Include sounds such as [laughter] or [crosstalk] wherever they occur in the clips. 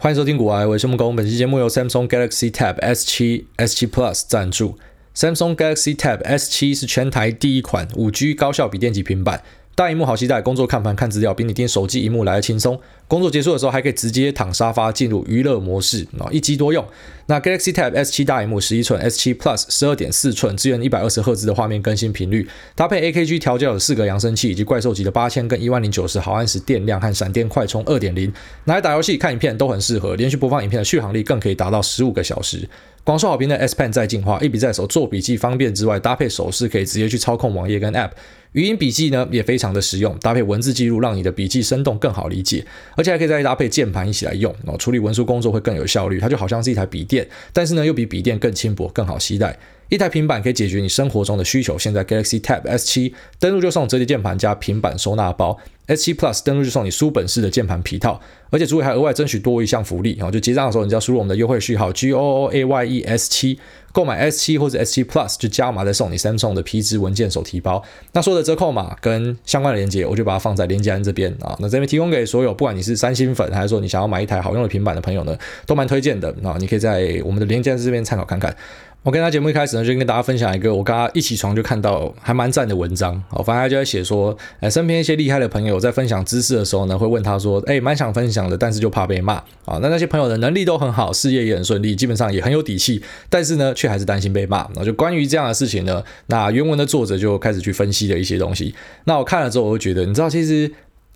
欢迎收听古玩，我是木工。本期节目由 Samsung Galaxy Tab S7、S7 Plus 赞助。Samsung Galaxy Tab S7 是全台第一款 5G 高效笔电级平板。大荧幕好期待，工作看盘看资料比你盯手机荧幕来得轻松。工作结束的时候还可以直接躺沙发进入娱乐模式，啊，一机多用。那 Galaxy Tab S7 大萤幕十一寸，S7 Plus 十二点四寸，支援一百二十赫兹的画面更新频率，搭配 AKG 调教的四个扬声器以及怪兽级的八千跟一万零九十毫安时电量和闪电快充二点零，拿来打游戏、看影片都很适合。连续播放影片的续航力更可以达到十五个小时。广受好评的 S Pen 再进化，一笔在手做笔记方便之外，搭配手势可以直接去操控网页跟 App。语音笔记呢也非常的实用，搭配文字记录，让你的笔记生动更好理解，而且还可以再搭配键盘一起来用，哦，处理文书工作会更有效率。它就好像是一台笔电，但是呢又比笔电更轻薄、更好携带。一台平板可以解决你生活中的需求。现在 Galaxy Tab S7 登录就送折叠键盘加平板收纳包，S7 Plus 登录就送你书本式的键盘皮套，而且主委还额外争取多一项福利，然后就结账的时候你只要输入我们的优惠序号 G O O A Y E S 七。购买 S7 或者 S7 Plus 就加码再送你 Samsung 的皮质文件手提包。那所有的折扣码跟相关的链接，我就把它放在链接栏这边啊。那这边提供给所有不管你是三星粉还是说你想要买一台好用的平板的朋友呢，都蛮推荐的啊。你可以在我们的链接栏这边参考看看。我跟他节目一开始呢，就跟大家分享一个我刚刚一起床就看到还蛮赞的文章。哦，反正他就在写说，哎，身边一些厉害的朋友我在分享知识的时候呢，会问他说，哎，蛮想分享的，但是就怕被骂啊。那那些朋友的能力都很好，事业也很顺利，基本上也很有底气，但是呢，却还是担心被骂。那就关于这样的事情呢，那原文的作者就开始去分析了一些东西。那我看了之后，我就觉得，你知道，其实。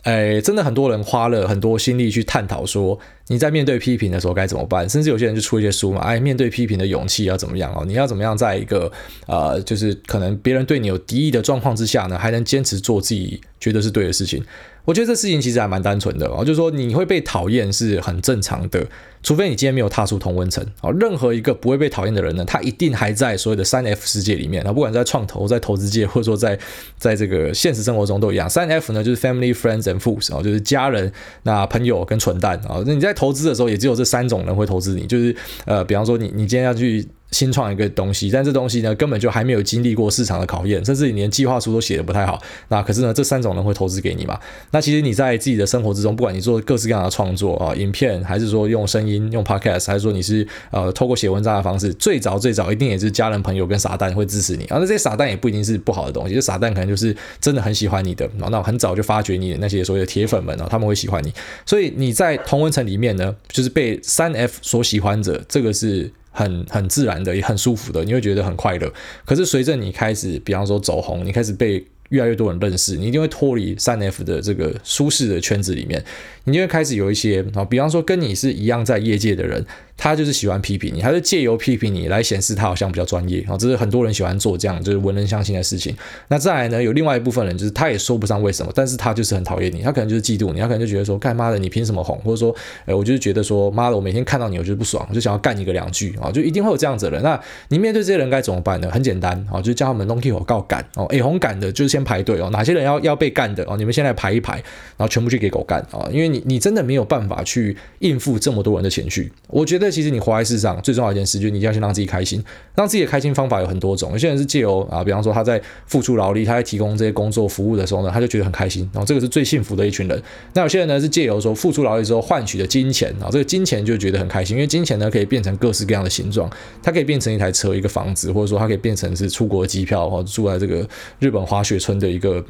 哎，真的很多人花了很多心力去探讨说，你在面对批评的时候该怎么办？甚至有些人就出一些书嘛，哎，面对批评的勇气要怎么样哦？你要怎么样在一个呃，就是可能别人对你有敌意的状况之下呢，还能坚持做自己觉得是对的事情？我觉得这事情其实还蛮单纯的哦，就是说你会被讨厌是很正常的。除非你今天没有踏出同温层啊，任何一个不会被讨厌的人呢，他一定还在所谓的三 F 世界里面啊，不管在创投、在投资界，或者说在在这个现实生活中都一样。三 F 呢，就是 Family、Friends and Fools 啊，就是家人、那朋友跟蠢蛋啊。那你在投资的时候，也只有这三种人会投资你，就是呃，比方说你你今天要去。新创一个东西，但这东西呢，根本就还没有经历过市场的考验，甚至你连计划书都写得不太好。那可是呢，这三种人会投资给你嘛？那其实你在自己的生活之中，不管你做各式各样的创作啊，影片，还是说用声音、用 Podcast，还是说你是呃透过写文章的方式，最早最早一定也是家人、朋友跟傻蛋会支持你。啊，那这些傻蛋也不一定是不好的东西，这傻蛋可能就是真的很喜欢你的，那很早就发掘你的那些所谓的铁粉们啊，他们会喜欢你。所以你在同温层里面呢，就是被三 F 所喜欢者，这个是。很很自然的，也很舒服的，你会觉得很快乐。可是随着你开始，比方说走红，你开始被越来越多人认识，你一定会脱离三 F 的这个舒适的圈子里面，你就会开始有一些啊，比方说跟你是一样在业界的人。他就是喜欢批评你，他是借由批评你来显示他好像比较专业啊，这是很多人喜欢做这样就是文人相轻的事情。那再来呢，有另外一部分人，就是他也说不上为什么，但是他就是很讨厌你，他可能就是嫉妒你，他可能就觉得说，干妈的你凭什么红？或者说，哎，我就是觉得说，妈的，我每天看到你，我就是不爽，我就想要干你个两句啊，就一定会有这样子的人。那你面对这些人该怎么办呢？很简单啊，就叫他们弄起火告干哦，[laughs] 哎，红干的就是先排队哦，哪些人要要被干的哦，你们先来排一排，然后全部去给狗干啊，因为你你真的没有办法去应付这么多人的情绪。我觉得其实你活在世上。最重要一件事就是你一定要先让自己开心，让自己的开心方法有很多种。有些人是借由啊，比方说他在付出劳力，他在提供这些工作服务的时候呢，他就觉得很开心，然后这个是最幸福的一群人。那有些人呢是借由说付出劳力之后换取的金钱啊，这个金钱就觉得很开心，因为金钱呢可以变成各式各样的形状，它可以变成一台车、一个房子，或者说它可以变成是出国机票，或者住在这个日本滑雪村的一个。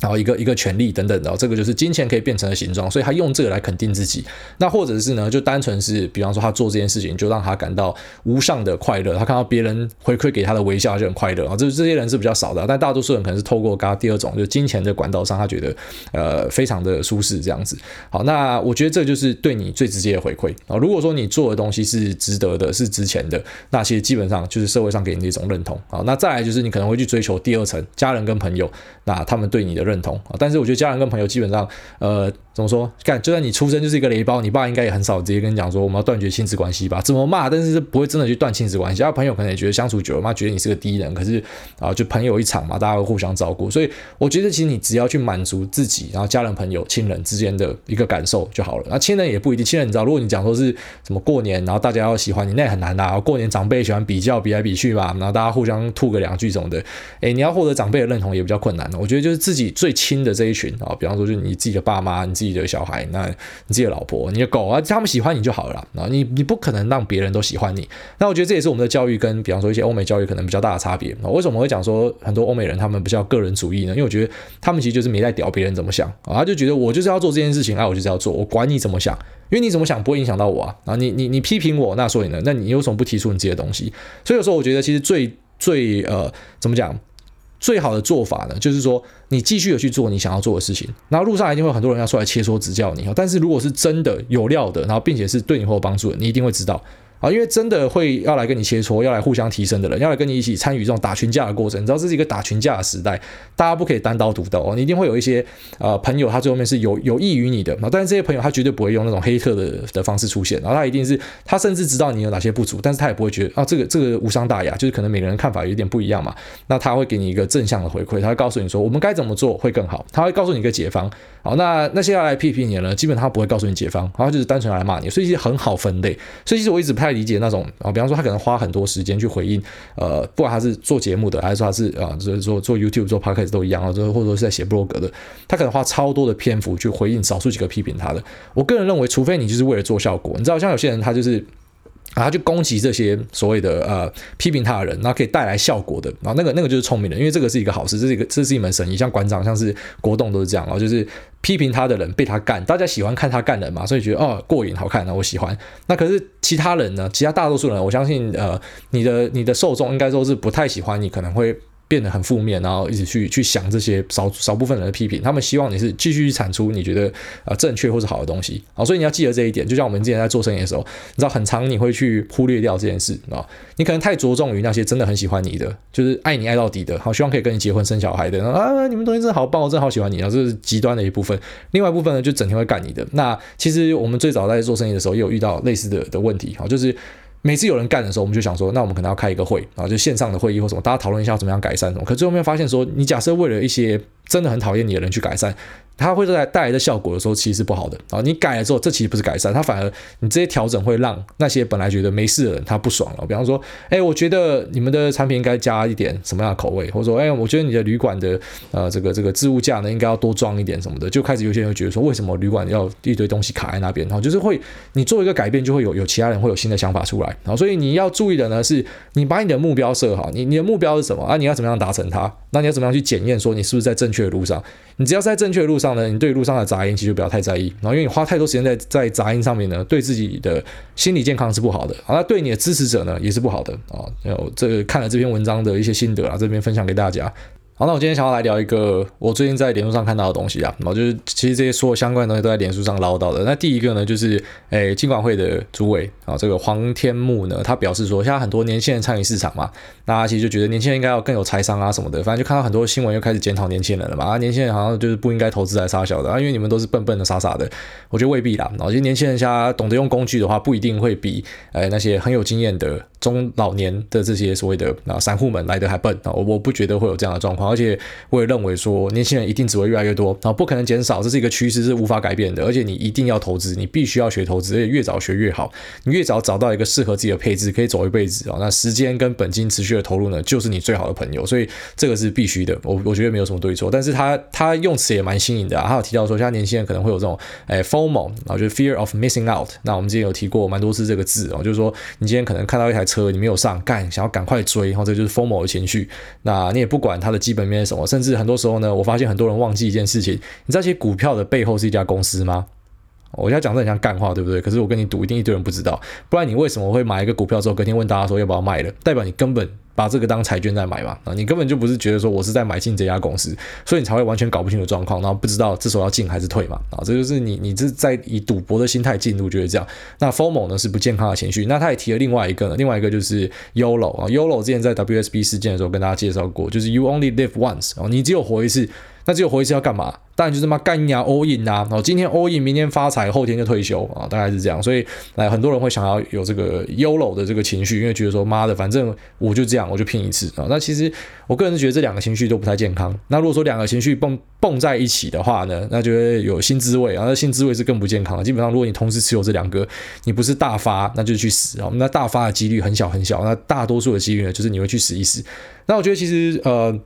然后一个一个权利等等的，这个就是金钱可以变成的形状，所以他用这个来肯定自己。那或者是呢，就单纯是，比方说他做这件事情，就让他感到无上的快乐。他看到别人回馈给他的微笑，就很快乐啊。这这些人是比较少的，但大多数人可能是透过刚刚第二种，就是金钱的管道上，他觉得呃非常的舒适这样子。好，那我觉得这就是对你最直接的回馈啊。如果说你做的东西是值得的，是值钱的，那其实基本上就是社会上给你的一种认同啊。那再来就是你可能会去追求第二层，家人跟朋友，那他们对你的。认同啊，但是我觉得家人跟朋友基本上，呃，怎么说？干，就算你出生就是一个雷包，你爸应该也很少直接跟你讲说我们要断绝亲子关系吧？怎么骂？但是不会真的去断亲子关系。然后朋友可能也觉得相处久了，妈觉得你是个低人。可是啊，就朋友一场嘛，大家会互相照顾。所以我觉得其实你只要去满足自己，然后家人、朋友、亲人之间的一个感受就好了。那亲人也不一定，亲人你知道，如果你讲说是什么过年，然后大家要喜欢你，那也很难呐、啊。过年长辈喜欢比较比来比去嘛，然后大家互相吐个两句什么的，诶，你要获得长辈的认同也比较困难。我觉得就是自己。最亲的这一群啊，比方说就你自己的爸妈、你自己的小孩、那你自己的老婆、你的狗啊，他们喜欢你就好了啊。你你不可能让别人都喜欢你。那我觉得这也是我们的教育跟比方说一些欧美教育可能比较大的差别啊。为什么会讲说很多欧美人他们比较个人主义呢？因为我觉得他们其实就是没在屌别人怎么想啊，他就觉得我就是要做这件事情，啊，我就是要做，我管你怎么想，因为你怎么想不会影响到我啊。啊，你你你批评我，那所以呢，那你有什么不提出你自己的东西？所以有时候我觉得其实最最呃怎么讲？最好的做法呢，就是说你继续的去做你想要做的事情，然后路上一定会有很多人要出来切磋指教你。但是如果是真的有料的，然后并且是对你会有帮助的，你一定会知道。啊，因为真的会要来跟你切磋，要来互相提升的人，要来跟你一起参与这种打群架的过程。你知道这是一个打群架的时代，大家不可以单刀独斗哦。你一定会有一些呃朋友，他最后面是有有益于你的。但是这些朋友他绝对不会用那种黑客的的方式出现。然后他一定是他甚至知道你有哪些不足，但是他也不会觉得啊这个这个无伤大雅，就是可能每个人看法有点不一样嘛。那他会给你一个正向的回馈，他会告诉你说我们该怎么做会更好。他会告诉你一个解方。好，那那些要来批评你的呢，基本上他不会告诉你解方，然后就是单纯来骂你。所以其实很好分类。所以其实我一直不太太理解那种啊。比方说，他可能花很多时间去回应，呃，不管他是做节目的，还是说他是啊，就是说做 YouTube、做 Podcast 都一样啊，就或者说是在写 blog 的，他可能花超多的篇幅去回应少数几个批评他的。我个人认为，除非你就是为了做效果，你知道，像有些人他就是。然后就攻击这些所谓的呃批评他的人，然后可以带来效果的，然后那个那个就是聪明人，因为这个是一个好事，这是一个这是一门生意，像馆长像是国栋都是这样，然后就是批评他的人被他干，大家喜欢看他干的嘛，所以觉得哦过瘾好看，那我喜欢。那可是其他人呢？其他大多数人，我相信呃你的你的受众应该说是不太喜欢你，可能会。变得很负面，然后一直去去想这些少少部分人的批评，他们希望你是继续去产出你觉得呃正确或是好的东西，好，所以你要记得这一点。就像我们之前在做生意的时候，你知道很长你会去忽略掉这件事啊，你可能太着重于那些真的很喜欢你的，就是爱你爱到底的，好，希望可以跟你结婚生小孩的啊，你们东西真的好棒，我真的好喜欢你啊，这是极端的一部分。另外一部分呢，就整天会干你的。那其实我们最早在做生意的时候，也有遇到类似的的问题，好，就是。每次有人干的时候，我们就想说，那我们可能要开一个会啊，就线上的会议或什么，大家讨论一下怎么样改善什么。可最后面发现说，你假设为了一些真的很讨厌你的人去改善。它会带带来的效果的时候，其实是不好的啊！你改了之后，这其实不是改善，它反而你这些调整会让那些本来觉得没事的人他不爽了。比方说，哎，我觉得你们的产品应该加一点什么样的口味，或者说，哎，我觉得你的旅馆的呃这个这个置物架呢应该要多装一点什么的，就开始有些人会觉得说，为什么旅馆要一堆东西卡在那边？然后就是会你做一个改变，就会有有其他人会有新的想法出来。然后所以你要注意的呢，是你把你的目标设好，你你的目标是什么啊？你要怎么样达成它？那你要怎么样去检验说你是不是在正确的路上？你只要在正确的路上呢，你对路上的杂音其实不要太在意。然后因为你花太多时间在在杂音上面呢，对自己的心理健康是不好的，啊，那对你的支持者呢也是不好的啊。有这看了这篇文章的一些心得啊，这边分享给大家。好，那我今天想要来聊一个我最近在脸书上看到的东西啊，然后就是其实这些所有相关的东西都在脸书上捞到的。那第一个呢，就是诶，金管会的主委啊，这个黄天牧呢，他表示说，现在很多年轻人参与市场嘛，那其实就觉得年轻人应该要更有财商啊什么的，反正就看到很多新闻又开始检讨年轻人了嘛，啊，年轻人好像就是不应该投资来杀小的啊，因为你们都是笨笨的傻傻的，我觉得未必啦。然后其实年轻人现在懂得用工具的话，不一定会比诶那些很有经验的。中老年的这些所谓的啊散户们来的还笨啊，我我不觉得会有这样的状况，而且我也认为说年轻人一定只会越来越多啊，不可能减少，这是一个趋势，是无法改变的。而且你一定要投资，你必须要学投资，而且越早学越好。你越早找到一个适合自己的配置，可以走一辈子啊，那时间跟本金持续的投入呢，就是你最好的朋友。所以这个是必须的，我我觉得没有什么对错。但是他他用词也蛮新颖的啊，他有提到说，现在年轻人可能会有这种诶 FOMO 啊，就是 Fear of Missing Out。那我们之前有提过蛮多次这个字啊，就是说你今天可能看到一台车，你没有上。干想要赶快追，然后这就是疯魔的情绪。那你也不管它的基本面是什么，甚至很多时候呢，我发现很多人忘记一件事情：你知道，其实股票的背后是一家公司吗？我现在讲的很像干话，对不对？可是我跟你赌，一定一堆人不知道。不然你为什么会买一个股票之后，隔天问大家说要不要卖了？代表你根本。把这个当彩券在买嘛？啊，你根本就不是觉得说我是在买进这家公司，所以你才会完全搞不清楚状况，然后不知道这时候要进还是退嘛？啊，这就是你你这在以赌博的心态进入，就是这样。那 Formo 呢是不健康的情绪。那他也提了另外一个呢，另外一个就是 YOLO 啊，YOLO 之前在 WSB 事件的时候跟大家介绍过，就是 You only live once 啊，你只有活一次。那只有活一次要干嘛？当然就是嘛干呀，all in、啊。然后今天 all in，明天发财，后天就退休啊，大概是这样。所以，来很多人会想要有这个 YOLO 的这个情绪，因为觉得说妈的，反正我就这样，我就拼一次啊。那其实我个人是觉得这两个情绪都不太健康。那如果说两个情绪蹦蹦在一起的话呢，那就会有新滋味啊。那新滋味是更不健康的。基本上，如果你同时持有这两个，你不是大发，那就去死啊。那大发的几率很小很小，那大多数的几率呢，就是你会去死一死。那我觉得其实呃。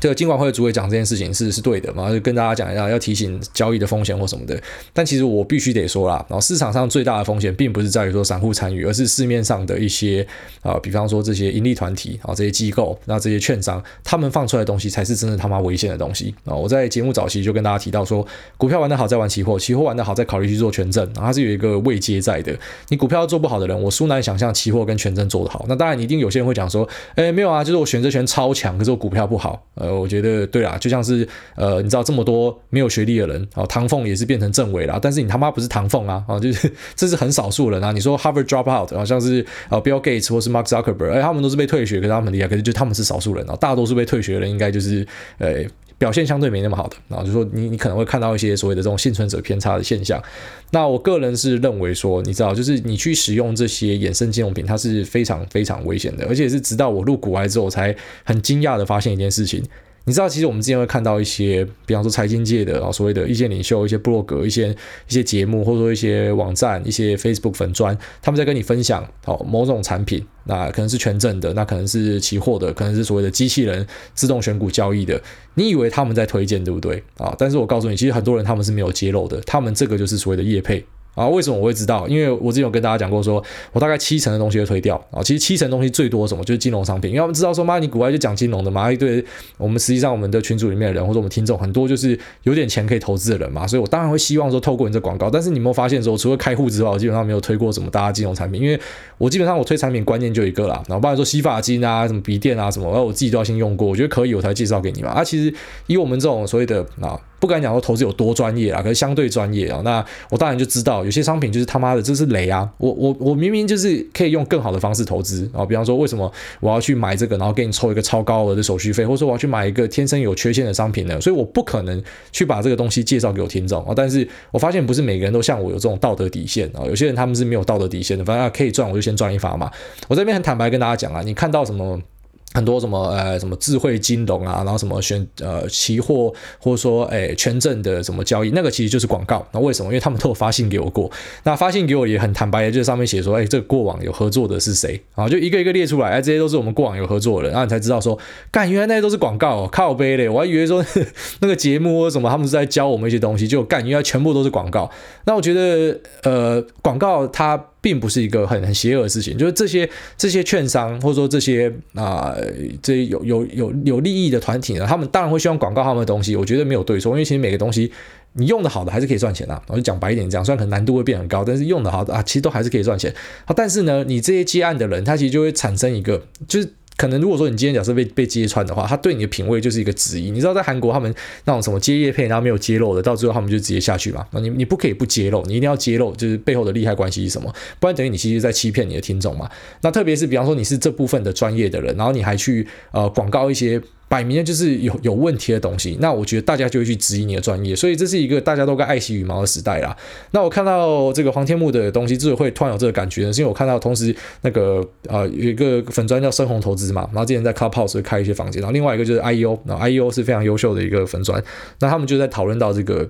这个金管会的主委讲这件事情是是对的嘛？就跟大家讲一下，要提醒交易的风险或什么的。但其实我必须得说啦，然后市场上最大的风险并不是在于说散户参与，而是市面上的一些啊、比方说这些盈利团体啊，这些机构，那这些券商，他们放出来的东西才是真的他妈危险的东西啊！我在节目早期就跟大家提到说，股票玩得好再玩期货，期货玩得好再考虑去做权证，它是有一个位阶在的。你股票做不好的人，我殊难想象期货跟权证做得好。那当然，你一定有些人会讲说，哎，没有啊，就是我选择权超强，可是我股票不好。呃，我觉得对啦。就像是呃，你知道这么多没有学历的人啊，唐凤也是变成政委啦，但是你他妈不是唐凤啊啊，就是 [laughs] 这是很少数人啊。你说 Harvard drop out，好像是呃 Bill Gates 或是 Mark Zuckerberg，哎，他们都是被退学，可是他们厉害，可是就他们是少数人啊，大多数被退学的人应该就是呃表现相对没那么好的然后，就说你你可能会看到一些所谓的这种幸存者偏差的现象。那我个人是认为说，你知道，就是你去使用这些衍生金融品，它是非常非常危险的，而且是直到我入股来之后，才很惊讶的发现一件事情。你知道，其实我们之前会看到一些，比方说财经界的啊，所谓的意见领袖、一些部落格、一些一些节目，或者说一些网站、一些 Facebook 粉专，他们在跟你分享哦某种产品，那可能是权证的，那可能是期货的，可能是所谓的机器人自动选股交易的。你以为他们在推荐，对不对啊？但是我告诉你，其实很多人他们是没有揭露的，他们这个就是所谓的业配。啊，为什么我会知道？因为我之前有跟大家讲过说，我大概七成的东西会推掉啊。其实七成东西最多什么，就是金融商品，因为我们知道说，妈，你股外就讲金融的嘛。一堆我们实际上我们的群组里面的人，或者我们听众很多就是有点钱可以投资的人嘛，所以我当然会希望说透过你这广告。但是你有没有发现说，除了开户之外，我基本上没有推过什么大家金融产品，因为我基本上我推产品观念就一个啦，然后包括说洗发精啊、什么鼻垫啊什么，我自己都要先用过，我觉得可以我才介绍给你嘛。啊，其实以我们这种所谓的啊。不敢讲说投资有多专业啊，可是相对专业啊。那我当然就知道，有些商品就是他妈的这是雷啊！我我我明明就是可以用更好的方式投资啊，比方说为什么我要去买这个，然后给你抽一个超高额的手续费，或者说我要去买一个天生有缺陷的商品呢？所以我不可能去把这个东西介绍给我听众啊。但是我发现不是每个人都像我有这种道德底线啊，有些人他们是没有道德底线的，反正可以赚我就先赚一发嘛。我这边很坦白跟大家讲啊，你看到什么？很多什么呃什么智慧金融啊，然后什么选呃期货或者说诶权证的什么交易，那个其实就是广告。那为什么？因为他们都有发信给我过，那发信给我也很坦白的，就是上面写说，哎，这个过往有合作的是谁啊？就一个一个列出来，哎，这些都是我们过往有合作的人，然后你才知道说，干，原来那些都是广告哦，靠背嘞，我还以为说那个节目或什么他们是在教我们一些东西，就干，原来全部都是广告。那我觉得呃广告它。并不是一个很很邪恶的事情，就是这些这些券商或者说这些啊、这有有有有利益的团体呢，他们当然会希望广告他们的东西。我觉得没有对错，因为其实每个东西你用的好的还是可以赚钱的、我就讲白一点讲，虽然可能难度会变很高，但是用的好的啊，其实都还是可以赚钱。好，但是呢，你这些接案的人，他其实就会产生一个就是。可能如果说你今天假设被被揭穿的话，他对你的品味就是一个质疑。你知道在韩国他们那种什么接叶配然后没有揭露的，到最后他们就直接下去嘛。那你你不可以不揭露，你一定要揭露，就是背后的利害关系是什么，不然等于你其实在欺骗你的听众嘛。那特别是比方说你是这部分的专业的人，然后你还去呃广告一些。摆明了就是有有问题的东西，那我觉得大家就会去质疑你的专业，所以这是一个大家都该爱惜羽毛的时代啦。那我看到这个黄天木的东西，之所以会突然有这个感觉呢，是因为我看到同时那个啊有一个粉砖叫深红投资嘛，然后之前在 Clubhouse 开一些房间，然后另外一个就是 IEO，然后 IEO 是非常优秀的一个粉砖，那他们就在讨论到这个。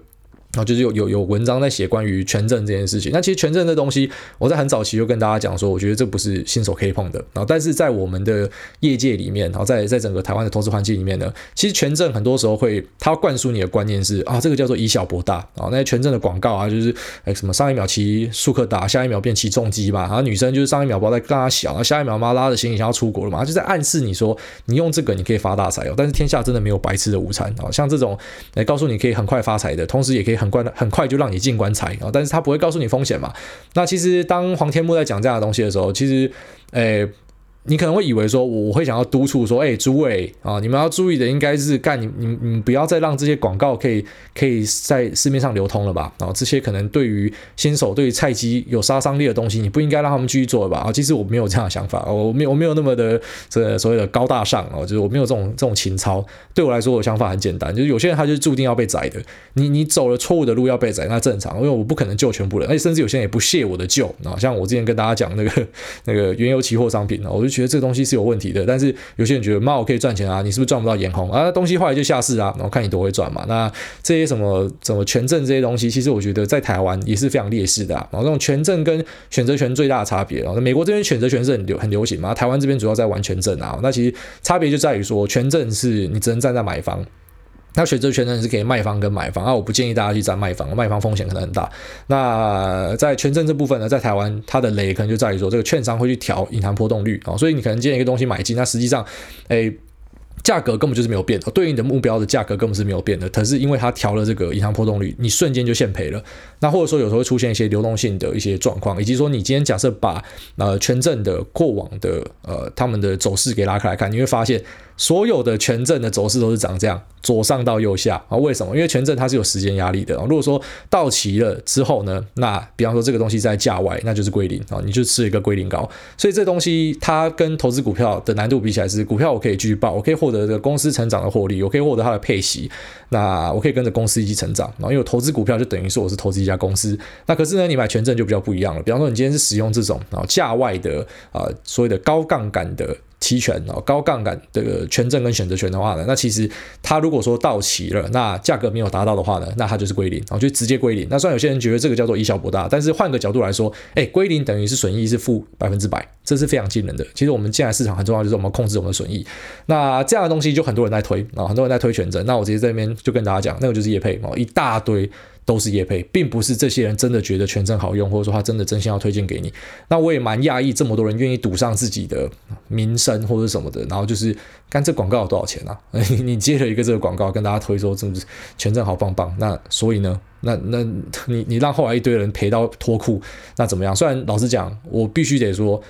然后就是有有有文章在写关于权证这件事情。那其实权证这东西，我在很早期就跟大家讲说，我觉得这不是新手可以碰的。然后，但是在我们的业界里面，然后在在整个台湾的投资环境里面呢，其实权证很多时候会，它灌输你的观念是啊，这个叫做以小博大啊。那些权证的广告啊，就是哎什么上一秒骑速克达，下一秒变骑重机嘛。然后女生就是上一秒包在跟她小，然后下一秒妈拉着行李箱要出国了嘛，就在暗示你说，你用这个你可以发大财哦。但是天下真的没有白吃的午餐啊。像这种来告诉你可以很快发财的，同时也可以很快很快就让你进棺材啊！但是他不会告诉你风险嘛。那其实当黄天木在讲这样的东西的时候，其实，诶、你可能会以为说，我会想要督促说，哎，诸位啊，你们要注意的应该是干你你你不要再让这些广告可以可以在市面上流通了吧？然后这些可能对于新手、对于菜鸡有杀伤力的东西，你不应该让他们继续做了吧？啊，其实我没有这样的想法，我没有我没有那么的这所谓的高大上哦，就是我没有这种这种情操。对我来说，我想法很简单，就是有些人他就注定要被宰的。你你走了错误的路要被宰，那正常，因为我不可能救全部人，而且甚至有些人也不屑我的救啊。像我之前跟大家讲那个那个原油期货商品啊，我就。觉得这个东西是有问题的。但是有些人觉得猫可以赚钱啊，你是不是赚不到眼红啊？东西坏了就下市啊，然后看你多会赚嘛。那这些什么什么权证这些东西，其实我觉得在台湾也是非常劣势的啊。然后这种权证跟选择权最大的差别，然后美国这边选择权是很流很流行嘛，台湾这边主要在玩权证啊。那其实差别就在于说，权证是你只能站在买方。那选择权呢是给卖方跟买方啊，我不建议大家去站卖方，卖方风险可能很大。那在权证这部分呢，在台湾它的雷可能就在于说，这个券商会去调隐含波动率啊，所以你可能今天一个东西买进，那实际上，哎。价格根本就是没有变的，对应的目标的价格根本是没有变的。可是因为它调了这个隐含波动率，你瞬间就现赔了。那或者说有时候会出现一些流动性的一些状况，以及说你今天假设把呃权证的过往的呃他们的走势给拉开来看，你会发现所有的权证的走势都是长这样，左上到右下啊。为什么？因为权证它是有时间压力的。如果说到期了之后呢，那比方说这个东西在价外，那就是归零啊，你就吃一个归零高。所以这东西它跟投资股票的难度比起来，是股票我可以继续报，我可以获得。这个公司成长的获利，我可以获得它的配息，那我可以跟着公司一起成长。然后，因为投资股票就等于说我是投资一家公司。那可是呢，你买权证就比较不一样了。比方说，你今天是使用这种啊价外的啊所谓的高杠杆的。期权哦，高杠杆这个权证跟选择权的话呢，那其实它如果说到期了，那价格没有达到的话呢，那它就是归零，然后就直接归零。那虽然有些人觉得这个叫做以小博大，但是换个角度来说，哎，归零等于是损益是负百分之百，这是非常惊人的。其实我们现在市场很重要，就是我们控制我们的损益。那这样的东西就很多人在推啊，很多人在推权证。那我直接在这边就跟大家讲，那个就是业配哦，一大堆。都是业配，并不是这些人真的觉得权证好用，或者说他真的真心要推荐给你。那我也蛮讶异，这么多人愿意赌上自己的名声或者什么的，然后就是干这广告有多少钱啊？[laughs] 你接了一个这个广告，跟大家推说这权证好棒棒。那所以呢，那那你你让后来一堆人赔到脱裤，那怎么样？虽然老实讲，我必须得说。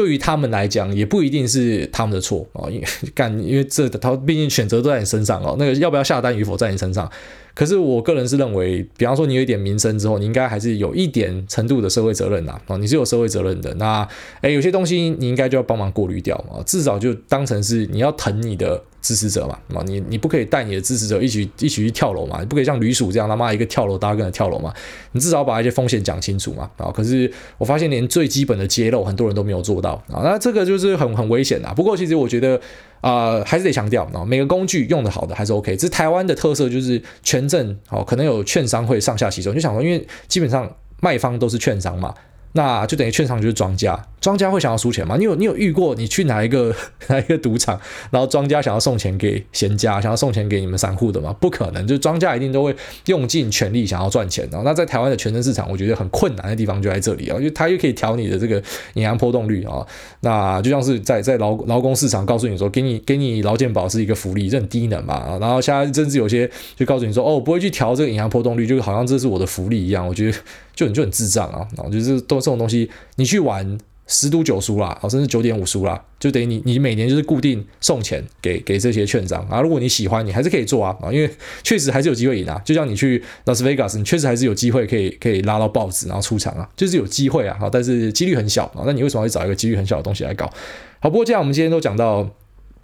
对于他们来讲，也不一定是他们的错啊，因为干，因为这他毕竟选择都在你身上哦。那个要不要下单与否在你身上。可是我个人是认为，比方说你有一点名声之后，你应该还是有一点程度的社会责任呐啊，[laughs] 你是有社会责任的。那诶，有些东西你应该就要帮忙过滤掉啊，至少就当成是你要疼你的。支持者嘛，啊，你你不可以带你的支持者一起一起去跳楼嘛，你不可以像吕鼠这样他妈一个跳楼，大家跟着跳楼嘛，你至少把一些风险讲清楚嘛，啊，可是我发现连最基本的揭露很多人都没有做到啊，那这个就是很很危险的。不过其实我觉得啊、还是得强调啊，每个工具用的好的还是 OK。这台湾的特色，就是权证哦，可能有券商会上下其手，就想说，因为基本上卖方都是券商嘛。那就等于券商就是庄家，庄家会想要输钱吗？你有你有遇过你去哪一个哪一个赌场，然后庄家想要送钱给闲家，想要送钱给你们散户的吗？不可能，就庄家一定都会用尽全力想要赚钱的。那在台湾的权证市场，我觉得很困难的地方就在这里啊，因为它又可以调你的这个隐含波动率啊。那就像是在在劳劳工市场告诉你说，给你给你劳健保是一个福利，这很低能嘛。然后现在甚至有些就告诉你说，哦，我不会去调这个隐含波动率，就好像这是我的福利一样。我觉得。就很就很智障啊，然后就是都这种东西，你去玩十赌九输啦，甚至九点五输啦，就等于你你每年就是固定送钱给给这些券商啊。如果你喜欢，你还是可以做啊啊，因为确实还是有机会赢啊。就像你去拉斯维加斯，你确实还是有机会可以可以拉到报纸然后出场啊，就是有机会啊，但是几率很小啊。那你为什么会找一个几率很小的东西来搞？好，不过既然我们今天都讲到。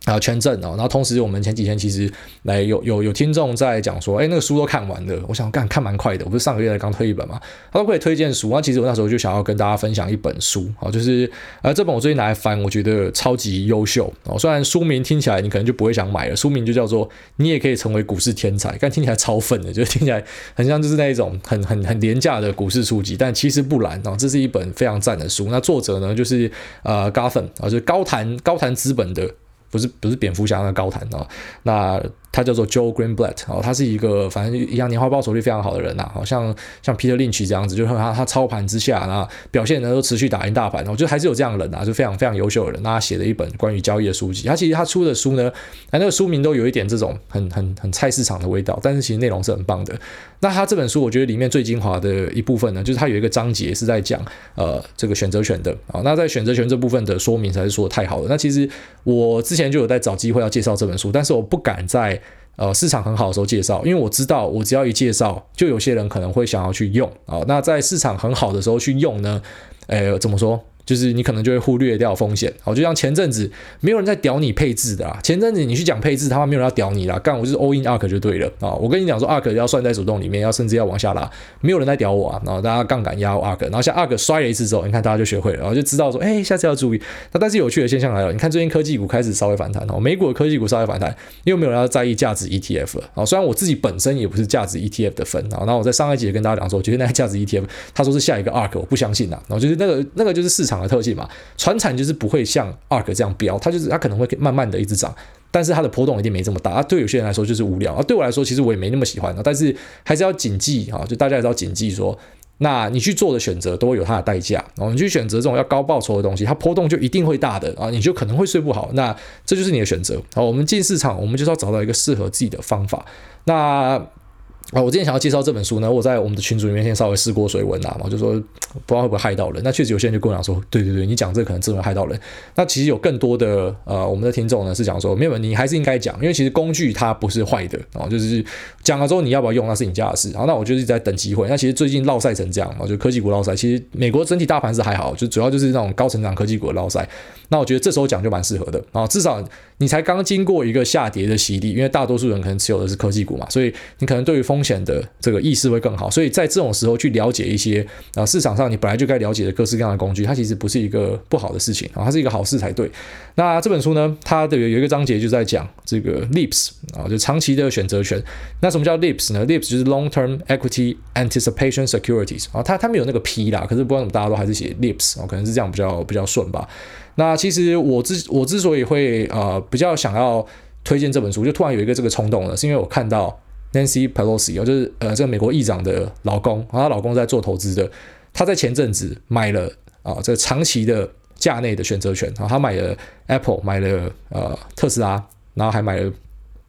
啊，权证哦，然后同时我们前几天其实来有有有听众在讲说，哎，那个书都看完了，我想干看蛮快的，我不是上个月才刚推一本嘛，他都可以推荐书，那其实我那时候就想要跟大家分享一本书，啊，就是呃这本我最近拿来翻，我觉得超级优秀哦，虽然书名听起来你可能就不会想买了，书名就叫做你也可以成为股市天才，但听起来超粪的，就听起来很像就是那一种很很很廉价的股市书籍，但其实不然哦，这是一本非常赞的书，那作者呢就是呃 Gotham 啊，就是高谈高谈资本的。不是不是蝙蝠侠那高谈哦，那。他叫做 Joe Greenblatt 哦，他是一个反正一样年化报酬率非常好的人呐，好像像 Peter Lynch 这样子，就是他他操盘之下，然后表现呢都持续打赢大盘，我觉得还是有这样的人啊，就非常非常优秀的人。那他写了一本关于交易的书籍，他其实他出的书呢，那个书名都有一点这种很很很菜市场的味道，但是其实内容是很棒的。那他这本书我觉得里面最精华的一部分呢，就是他有一个章节是在讲呃这个选择权的啊，那在选择权这部分的说明才是说的太好了。那其实我之前就有在找机会要介绍这本书，但是我不敢在。呃，市场很好的时候介绍，因为我知道我只要一介绍，就有些人可能会想要去用啊。那在市场很好的时候去用呢，呃，怎么说？就是你可能就会忽略掉风险。好，就像前阵子没有人在屌你配置的啦，前阵子你去讲配置，他们没有人要屌你啦，干我就是 all in ARK 就对了啊。我跟你讲说 ARK 要算在主动里面，要甚至要往下拉，没有人在屌我啊。然后大家杠杆压 ARK，然后像 ARK 摔了一次之后，你看大家就学会了，然后就知道说，哎，下次要注意。那但是有趣的现象来了，你看最近科技股开始稍微反弹哦，美股的科技股稍微反弹，因为没有人要在意价值 ETF 了啊。虽然我自己本身也不是价值 ETF 的粉啊，然后我在上一集也跟大家讲说，我觉得那个价值 ETF，他说是下一个 ARK，我不相信呐。然后就是那个那个就是市场的特性嘛，传产就是不会像 ARK 这样飙，它就是它可能会慢慢的一直涨，但是它的波动一定没这么大。啊，对有些人来说就是无聊啊，对我来说其实我也没那么喜欢的，但是还是要谨记啊，就大家还是要谨记说，那你去做的选择都会有它的代价。然后你去选择这种要高报酬的东西，它波动就一定会大的啊，你就可能会睡不好。那这就是你的选择。好，我们进市场，我们就是要找到一个适合自己的方法。那。啊，我之前想要介绍这本书呢，我在我们的群组里面先稍微试过水温啦，我就说不知道会不会害到人。那确实有些人就跟我讲说，对对对，你讲这可能真的害到人。那其实有更多的呃，我们的听众呢是讲说，没有，你还是应该讲，因为其实工具它不是坏的啊，就是讲了之后你要不要用那是你家的事。好，那我就是在等机会。那其实最近落赛成这样啊，就科技股落赛，其实美国整体大盘是还好，就主要就是那种高成长科技股的落赛。那我觉得这时候讲就蛮适合的啊，至少你才刚经过一个下跌的洗礼，因为大多数人可能持有的是科技股嘛，所以你可能对于风险的这个意识会更好。所以在这种时候去了解一些啊市场上你本来就该了解的各式各样的工具，它其实不是一个不好的事情啊，它是一个好事才对。那这本书呢，它的有一个章节就在讲这个 LEAPS 啊，就长期的选择权。那什么叫 LEAPS 呢？LEAPS 就是 Long Term Equity Anticipation Securities 啊，它它没有那个 P 啦，可是不管怎么大家都还是写 LEAPS 啊，可能是这样比较比较顺吧。那其实我之我之所以会呃比较想要推荐这本书，就突然有一个这个冲动了，是因为我看到 Nancy Pelosi，就是呃这个美国议长的老公，然后她老公在做投资的，他在前阵子买了啊、这个长期的价内的选择权，然后他买了 Apple，买了呃特斯拉，然后还买了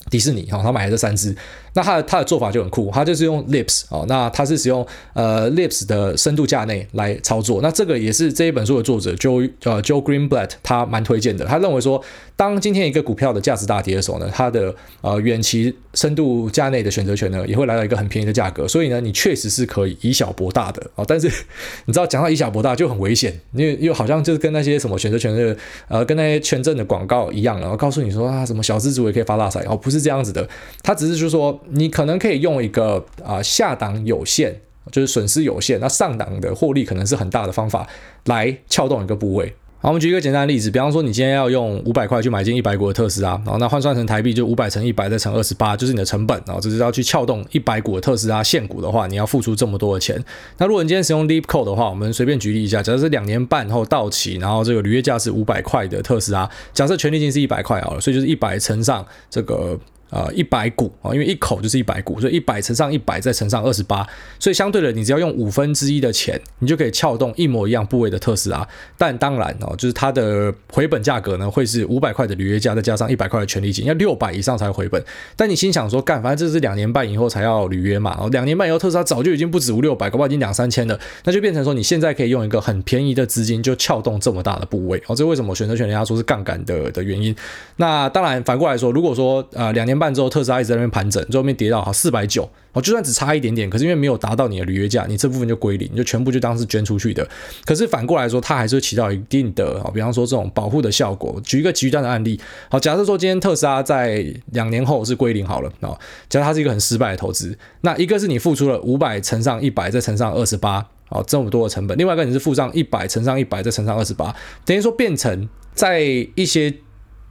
迪士尼，哈，他买了这三只。那他的他的做法就很酷，他就是用 Lips 哦，那他是使用呃 Lips 的深度架内来操作，那这个也是这一本书的作者 Joe 呃 Joe Greenblatt 他蛮推荐的，他认为说，当今天一个股票的价值大跌的时候呢，它的呃远期深度价内的选择权呢也会来到一个很便宜的价格，所以呢你确实是可以以小博大的哦，但是 [laughs] 你知道讲到以小博大就很危险，因为又好像就是跟那些什么选择权的呃跟那些权证的广告一样，然后告诉你说啊什么小资主也可以发大财哦，不是这样子的，它只是就是说。你可能可以用一个啊下档有限，就是损失有限，那上档的获利可能是很大的方法来撬动一个部位。好，我们举一个简单的例子，比方说你今天要用五百块去买进一百股的特斯拉，然后那换算成台币就五百乘一百再乘二十八，就是你的成本。然后这是要去撬动一百股的特斯拉现股的话，你要付出这么多的钱。那如果你今天使用 Leap Code 的话，我们随便举例一下，假设是两年半后到期，然后这个履约价是五百块的特斯拉，假设权利金是一百块好了，所以就是一百乘上这个。呃，一百股啊，因为一口就是一百股，所以一百乘上一百再乘上二十八，所以相对的，你只要用五分之一的钱，你就可以撬动一模一样部位的特斯拉。但当然哦，就是它的回本价格呢，会是五百块的履约价，再加上一百块的权利金，要六百以上才回本。但你心想说，干，反正这是两年半以后才要履约嘛，哦，两年半以后特斯拉早就已经不止五六百，搞不好已经两三千了，那就变成说你现在可以用一个很便宜的资金就撬动这么大的部位。哦，这为什么选择权人家说是杠杆的的原因？那当然反过来说，如果说呃两年半之后特斯拉一直在那边盘整，最后面跌到好四百九，哦，就算只差一点点，可是因为没有达到你的履约价，你这部分就归零，你就全部就当是捐出去的。可是反过来说，它还是会起到一定的，比方说这种保护的效果。举一个极端的案例，好，假设说今天特斯拉在两年后是归零好了，啊，假设它是一个很失败的投资，那一个是你付出了五百乘上一百再乘上二十八，哦，这么多的成本；另外一个你是付上一百乘上一百再乘上二十八，等于说变成在一些。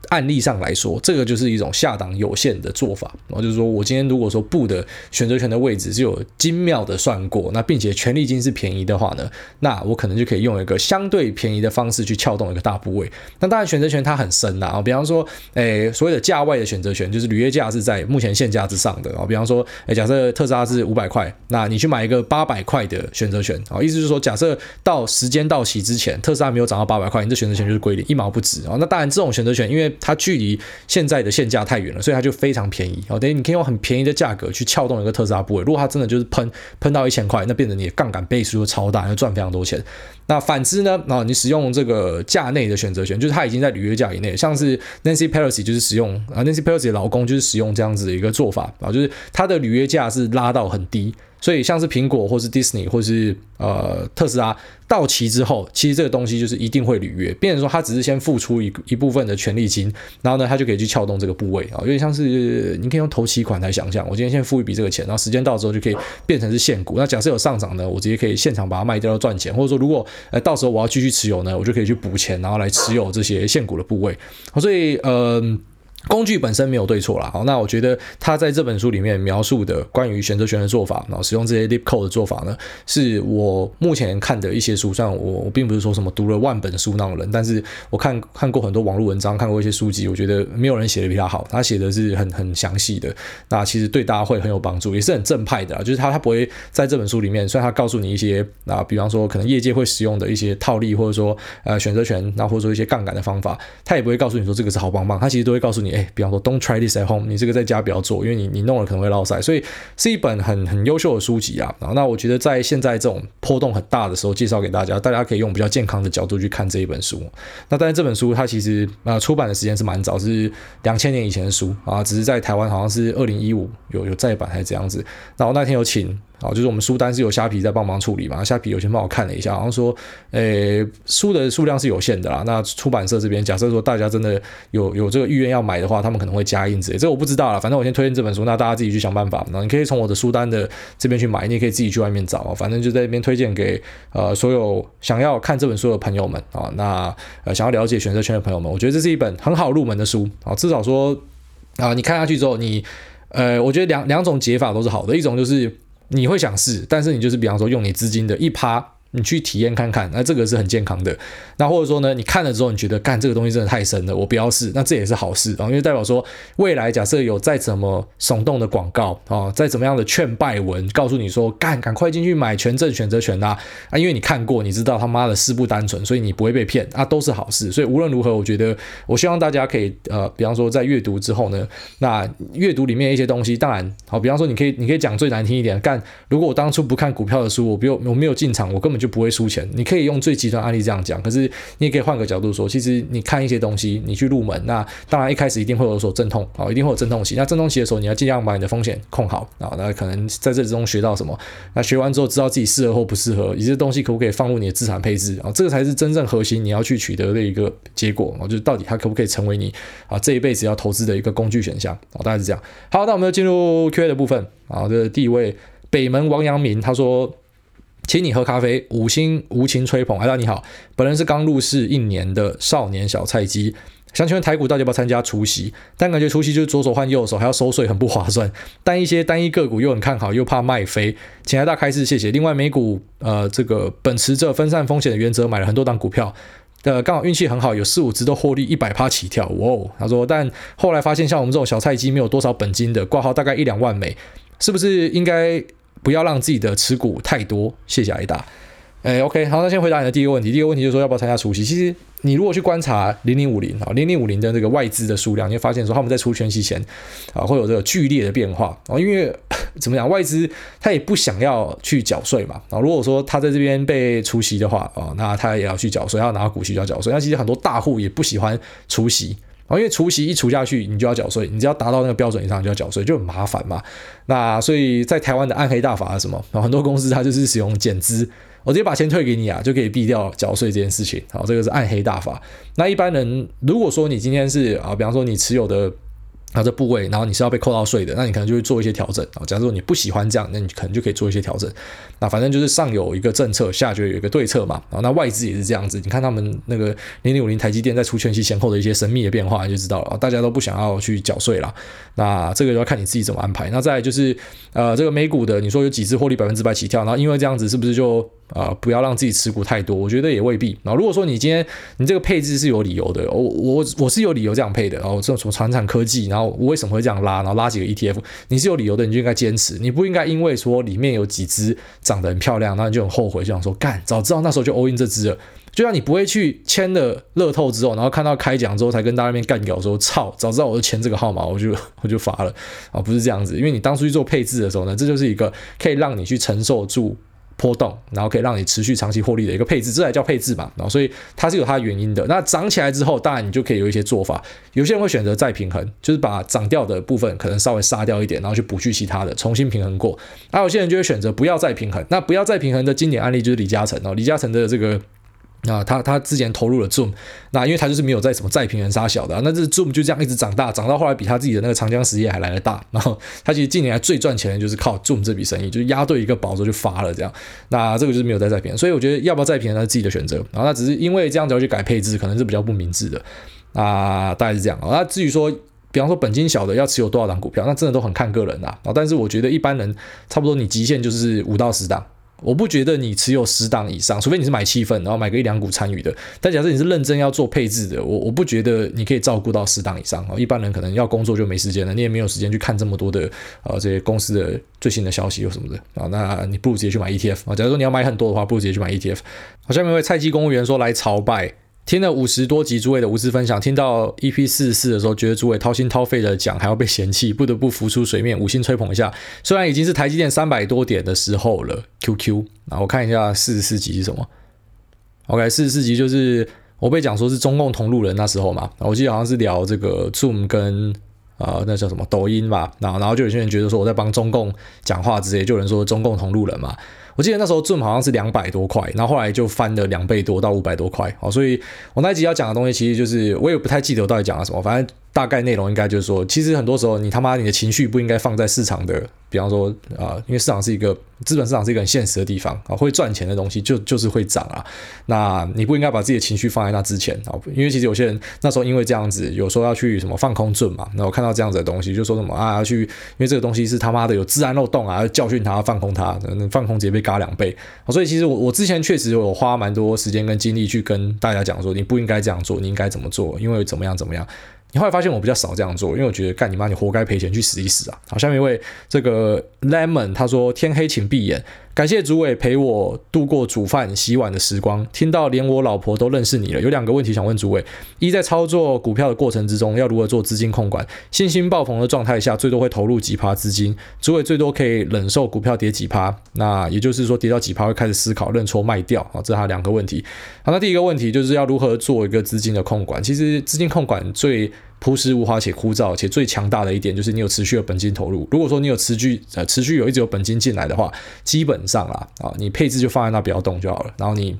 案例上来说，这个就是一种下档有限的做法，然后就是说我今天如果说布的选择权的位置是有精妙的算过，那并且权利金是便宜的话呢，那我可能就可以用一个相对便宜的方式去撬动一个大部位。那当然选择权它很深呐，啊，比方说，诶，所谓的价外的选择权，就是履约价是在目前现价之上的啊，比方说，诶，假设特斯拉是五百块，那你去买一个八百块的选择权啊，意思就是说，假设到时间到期之前，特斯拉没有涨到八百块，你这选择权就是归零，一毛不值啊。那当然这种选择权，因为它距离现在的现价太远了，所以它就非常便宜哦。等于你可以用很便宜的价格去撬动一个特斯拉部位。如果它真的就是喷喷到一千块，那变成你的杠杆倍数就超大，要赚非常多钱。那反之呢？啊，你使用这个价内的选择权，就是它已经在履约价以内。像是 Nancy Pelosi 就是使用啊，Nancy Pelosi 的老公就是使用这样子的一个做法啊，就是他的履约价是拉到很低。所以像是苹果或是 Disney 或是呃特斯拉到期之后，其实这个东西就是一定会履约，变成说他只是先付出一一部分的权利金，然后呢他就可以去撬动这个部位啊，有点像是你可以用头期款来想象，我今天先付一笔这个钱，然后时间到之后就可以变成是现股。那假设有上涨呢，我直接可以现场把它卖掉赚钱，或者说如果呃到时候我要继续持有呢，我就可以去补钱，然后来持有这些现股的部位。所以呃。工具本身没有对错啦，好，那我觉得他在这本书里面描述的关于选择权的做法，然后使用这些 LEEP code 的做法呢，是我目前看的一些书，虽然我我并不是说什么读了万本书那种人，但是我看看过很多网络文章，看过一些书籍，我觉得没有人写的比他好，他写的是很很详细的，那其实对大家会很有帮助，也是很正派的，就是他他不会在这本书里面，虽然他告诉你一些啊，比方说可能业界会使用的一些套利，或者说呃选择权，那或者说一些杠杆的方法，他也不会告诉你说这个是好棒棒，他其实都会告诉你，哎，比方说 Don't try this at home，你这个在家不要做，因为你你弄了可能会落赛，所以是一本很很优秀的书籍啊。然后那我觉得在现在这种波动很大的时候，介绍给大家，大家可以用比较健康的角度去看这一本书。那当然这本书它其实啊出版的时间是蛮早，是两千年以前的书啊，只是在台湾好像是二零一五有有再版还是怎样子。然后那天有请。好，就是我们书单是有虾皮在帮忙处理嘛，虾皮有先帮我看了一下，好像说，诶、书的数量是有限的啦。那出版社这边，假设说大家真的有有这个意愿要买的话，他们可能会加印子，这个我不知道啦。反正我先推荐这本书，那大家自己去想办法。那你可以从我的书单的这边去买，你也可以自己去外面找。反正就在这边推荐给呃所有想要看这本书的朋友们啊。那呃想要了解选择权的朋友们，我觉得这是一本很好入门的书啊。至少说啊，你看下去之后，你呃，我觉得两两种解法都是好的，一种就是。你会想试，但是你就是比方说用你资金的一趴。你去体验看看，那这个是很健康的。那或者说呢，你看了之后，你觉得干这个东西真的太深了，我不要试，那这也是好事啊，因为代表说未来假设有再怎么耸动的广告啊，再怎么样的劝败文，告诉你说干赶快进去买权证选择权呐啊，因为你看过，你知道他妈的事不单纯，所以你不会被骗啊，都是好事。所以无论如何，我觉得我希望大家可以呃，比方说在阅读之后呢，那阅读里面一些东西，当然好，比方说你可以你可以讲最难听一点，干如果我当初不看股票的书，我不用我没有进场，我根本就。不会输钱，你可以用最极端案例这样讲，可是你也可以换个角度说，其实你看一些东西，你去入门，那当然一开始一定会有所阵痛啊，一定会有阵痛期。那阵痛期的时候，你要尽量把你的风险控好啊。那可能在这之中学到什么，那学完之后知道自己适合或不适合，一些东西可不可以放入你的资产配置啊？这个才是真正核心你要去取得的一个结果啊，就是到底它可不可以成为你啊这一辈子要投资的一个工具选项啊？大概是这样。好，那我们就进入 Q&A 的部分啊。这个第一位北门王阳明他说。请你喝咖啡，五星无情吹捧。哎，大你好，本人是刚入市一年的少年小菜鸡，想请问台股到底要不要参加除夕？但感觉除夕就是左手换右手，还要收税，很不划算。但一些单一个股又很看好，又怕卖飞，请来大开示，谢谢。另外，美股呃，这个秉持着分散风险的原则，买了很多档股票，呃，刚好运气很好，有四五只都获利一百趴起跳。哇哦，他说，但后来发现像我们这种小菜鸡，没有多少本金的，挂号大概一两万美，是不是应该？不要让自己的持股太多，谢谢挨打。哎，OK，好，那先回答你的第一个问题。第一个问题就是说要不要参加除息？其实你如果去观察零零五零啊，零零五零的这个外资的数量，你会发现说他们在除权息前啊会有这个剧烈的变化啊，因为 [laughs] 怎么讲，外资他也不想要去缴税嘛啊。如果说他在这边被除息的话啊，那他也要去缴税，要拿股息就要缴税。那其实很多大户也不喜欢除息。因为除息一除下去，你就要缴税，你只要达到那个标准以上，就要缴税，就很麻烦嘛。那所以在台湾的暗黑大法是什么？然后很多公司它就是使用减资，我直接把钱退给你啊，就可以避掉缴税这件事情。好，这个是暗黑大法。那一般人如果说你今天是啊，比方说你持有的。它这部位，然后你是要被扣到税的，那你可能就会做一些调整啊。假如说你不喜欢这样，那你可能就可以做一些调整。那反正就是上有一个政策，下就有一个对策嘛。然后那外资也是这样子，你看他们那个零零五零台积电在出权息前后的一些神秘的变化，你就知道了。大家都不想要去缴税了，那这个就要看你自己怎么安排。那再就是呃，这个美股的，你说有几只获利百分之百起跳，然后因为这样子是不是就？啊、不要让自己持股太多，我觉得也未必。然后如果说你今天你这个配置是有理由的，我我我是有理由这样配的。然后这种什么传产科技，然后我为什么会这样拉，然后拉几个 ETF，你是有理由的，你就应该坚持，你不应该因为说里面有几只长得很漂亮，然后你就很后悔，就想说干，早知道那时候就 all in 这只了。就像你不会去签了乐透之后，然后看到开奖之后才跟大家那边干掉说操，早知道我就签这个号码，我就我就发了啊，不是这样子，因为你当初去做配置的时候呢，这就是一个可以让你去承受住。波动，然后可以让你持续长期获利的一个配置，这才叫配置嘛。然后所以它是有它的原因的。那涨起来之后，当然你就可以有一些做法。有些人会选择再平衡，就是把涨掉的部分可能稍微杀掉一点，然后去补去其他的，重新平衡过。那有些人就会选择不要再平衡。那不要再平衡的经典案例就是李嘉诚哦，李嘉诚的这个。啊，他他之前投入了 Zoom，那因为他就是没有在什么再平衡杀小的，那这 Zoom 就这样一直长大，长到后来比他自己的那个长江实业还来得大。然后他其实近年来最赚钱的就是靠 Zoom 这笔生意，就是押对一个宝之后就发了这样。那这个就是没有再再平衡，所以我觉得要不要再平衡，他是自己的选择。然后他只是因为这样子要去改配置，可能是比较不明智的。啊，大概是这样啊。那至于说，比方说本金小的要持有多少档股票，那真的都很看个人啦。啊，但是我觉得一般人差不多你极限就是五到十档。我不觉得你持有十档以上，除非你是买气氛，然后买个一两股参与的。但假设你是认真要做配置的，我我不觉得你可以照顾到十档以上。一般人可能要工作就没时间了，你也没有时间去看这么多的呃这些公司的最新的消息或什么的啊。那你不如直接去买 ETF 啊。假如说你要买很多的话，不如直接去买 ETF。好，下面一位菜鸡公务员说来朝拜。听了五十多集诸位的无私分享，听到 EP 四十四的时候，觉得诸位掏心掏肺的讲，还要被嫌弃，不得不浮出水面，五星吹捧一下。虽然已经是台积电三百多点的时候了，QQ。那我看一下四十四集是什么？OK，四十四集就是我被讲说是中共同路人那时候嘛。我记得好像是聊这个 Zoom 跟呃那叫什么抖音吧。然后然后就有些人觉得说我在帮中共讲话之类，就有人说中共同路人嘛。我记得那时候挣好像是两百多块，然后后来就翻了两倍多到五百多块，好，所以我那一集要讲的东西其实就是我也不太记得我到底讲了什么，反正。大概内容应该就是说，其实很多时候你他妈你的情绪不应该放在市场的，比方说啊、因为市场是一个资本市场是一个很现实的地方啊，会赚钱的东西就就是会涨啊。那你不应该把自己的情绪放在那之前啊，因为其实有些人那时候因为这样子，有时候要去什么放空赚嘛，然后看到这样子的东西，就说什么啊要去，因为这个东西是他妈的有治安漏洞啊，要教训他要放空他，放空直接被嘎两倍。所以其实我我之前确实有花蛮多时间跟精力去跟大家讲说，你不应该这样做，你应该怎么做，因为怎么样怎么样。你后来发现我比较少这样做，因为我觉得干你妈，你活该赔钱，去死一死啊！好，下面一位这个 Lemon 他说天黑请闭眼。感谢主委陪我度过煮饭洗碗的时光，听到连我老婆都认识你了。有两个问题想问主委：一，在操作股票的过程之中，要如何做资金控管？信心爆棚的状态下，最多会投入几趴资金？主委最多可以忍受股票跌几趴？那也就是说，跌到几趴会开始思考认错卖掉啊？这是他两个问题。好，那第一个问题就是要如何做一个资金的控管？其实资金控管最朴实无华且枯燥且最强大的一点就是你有持续的本金投入。如果说你有持续呃持续有一直有本金进来的话，基本上啦啊，你配置就放在那不要动就好了。然后你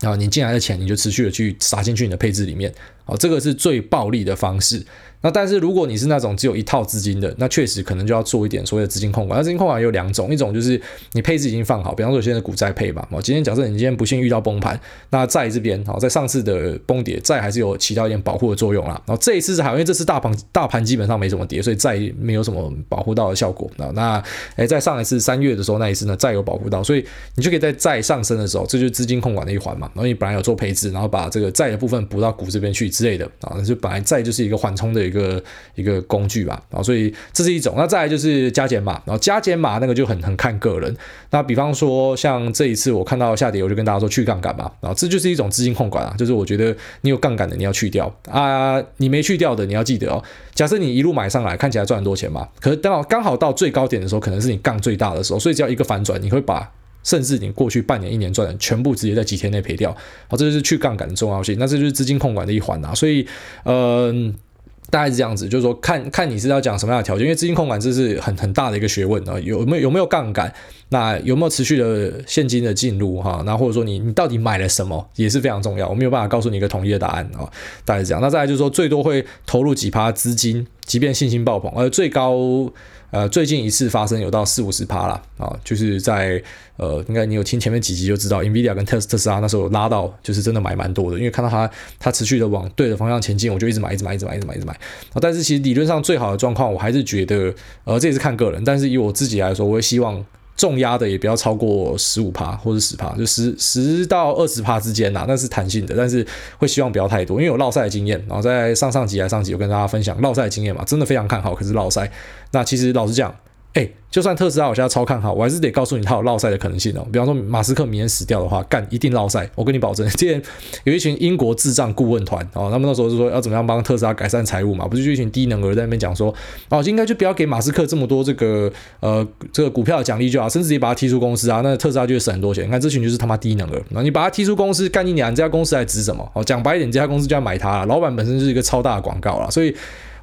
啊你进来的钱你就持续的去撒进去你的配置里面，啊，这个是最暴利的方式。那但是如果你是那种只有一套资金的，那确实可能就要做一点所谓的资金控管。那资金控管有两种，一种就是你配置已经放好，比方说现在股债配嘛。我今天假设你今天不幸遇到崩盘，那债这边好，在上次的崩跌，债还是有起到一点保护的作用啦。然后这一次是好因为这次大盘大盘基本上没怎么跌，所以债没有什么保护到的效果。那那诶，在上一次三月的时候那一次呢，债有保护到，所以你就可以在债上升的时候，这就是资金控管的一环嘛。然后你本来有做配置，然后把这个债的部分补到股这边去之类的啊，那就本来债就是一个缓冲的一一个一个。工具吧，然后所以这是一种，那再来就是加减码，然后加减码那个就很很看个人。那比方说像这一次我看到下跌，我就跟大家说去杠杆嘛，然后这就是一种资金控管啊，就是我觉得你有杠杆的你要去掉啊，你没去掉的你要记得哦。假设你一路买上来，看起来赚很多钱嘛，可是等到刚好到最高点的时候，可能是你杠最大的时候，所以只要一个反转，你会把甚至你过去半年一年赚的全部直接在几天内赔掉。好，这就是去杠杆的重要性，那这就是资金控管的一环啊。所以，嗯、大概是这样子，就是说看看你是要讲什么样的条件，因为资金控管这是很很大的一个学问啊，有没有有没有杠杆，那有没有持续的现金的进入哈，那或者说你你到底买了什么也是非常重要，我没有办法告诉你一个统一的答案啊，大概是这样。那再来就是说最多会投入几趴资金，即便信心爆棚，而最高。呃，最近一次发生有到四五十趴啦啊，就是在呃，应该你有听前面几集就知道，NVIDIA 跟特特斯拉那时候拉到，就是真的买蛮多的，因为看到它它持续的往对的方向前进，我就一直买，一直买，一直买，一直买，一直买。啊，但是其实理论上最好的状况，我还是觉得，呃，这也是看个人，但是以我自己来说，我会希望。重压的也不要超过十五趴或者十趴，就十十到二十趴之间呐，那是弹性的，但是会希望不要太多，因为有落赛的经验。然后在上上集还上集，有跟大家分享落赛的经验嘛，真的非常看好。可是落赛，那其实老实讲，哎，就算特斯拉我现在超看好，我还是得告诉你它有落赛的可能性哦。比方说马斯克明天死掉的话，干一定落赛，我跟你保证。[laughs] 之前有一群英国智障顾问团哦，他们那时候就说要怎么样帮特斯拉改善财务嘛，不是就一群低能儿在那边讲说哦，应该就不要给马斯克这么多这个呃这个股票奖励就好，甚至也把他踢出公司啊，那特斯拉就会省很多钱。你看这群就是他妈低能儿，那你把他踢出公司，干你娘，这家公司还值什么？哦，讲白一点，这家公司就要买它了，老板本身就是一个超大的广告了，所以。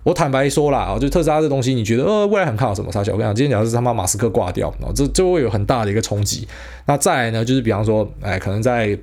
我坦白说啦，啊，就特斯拉这东西，你觉得呃未来很看好什么？啥小？我跟你讲，今天讲的是他妈马斯克挂掉，然后这就会有很大的一个冲击。那再来呢，就是比方说，哎，可能在。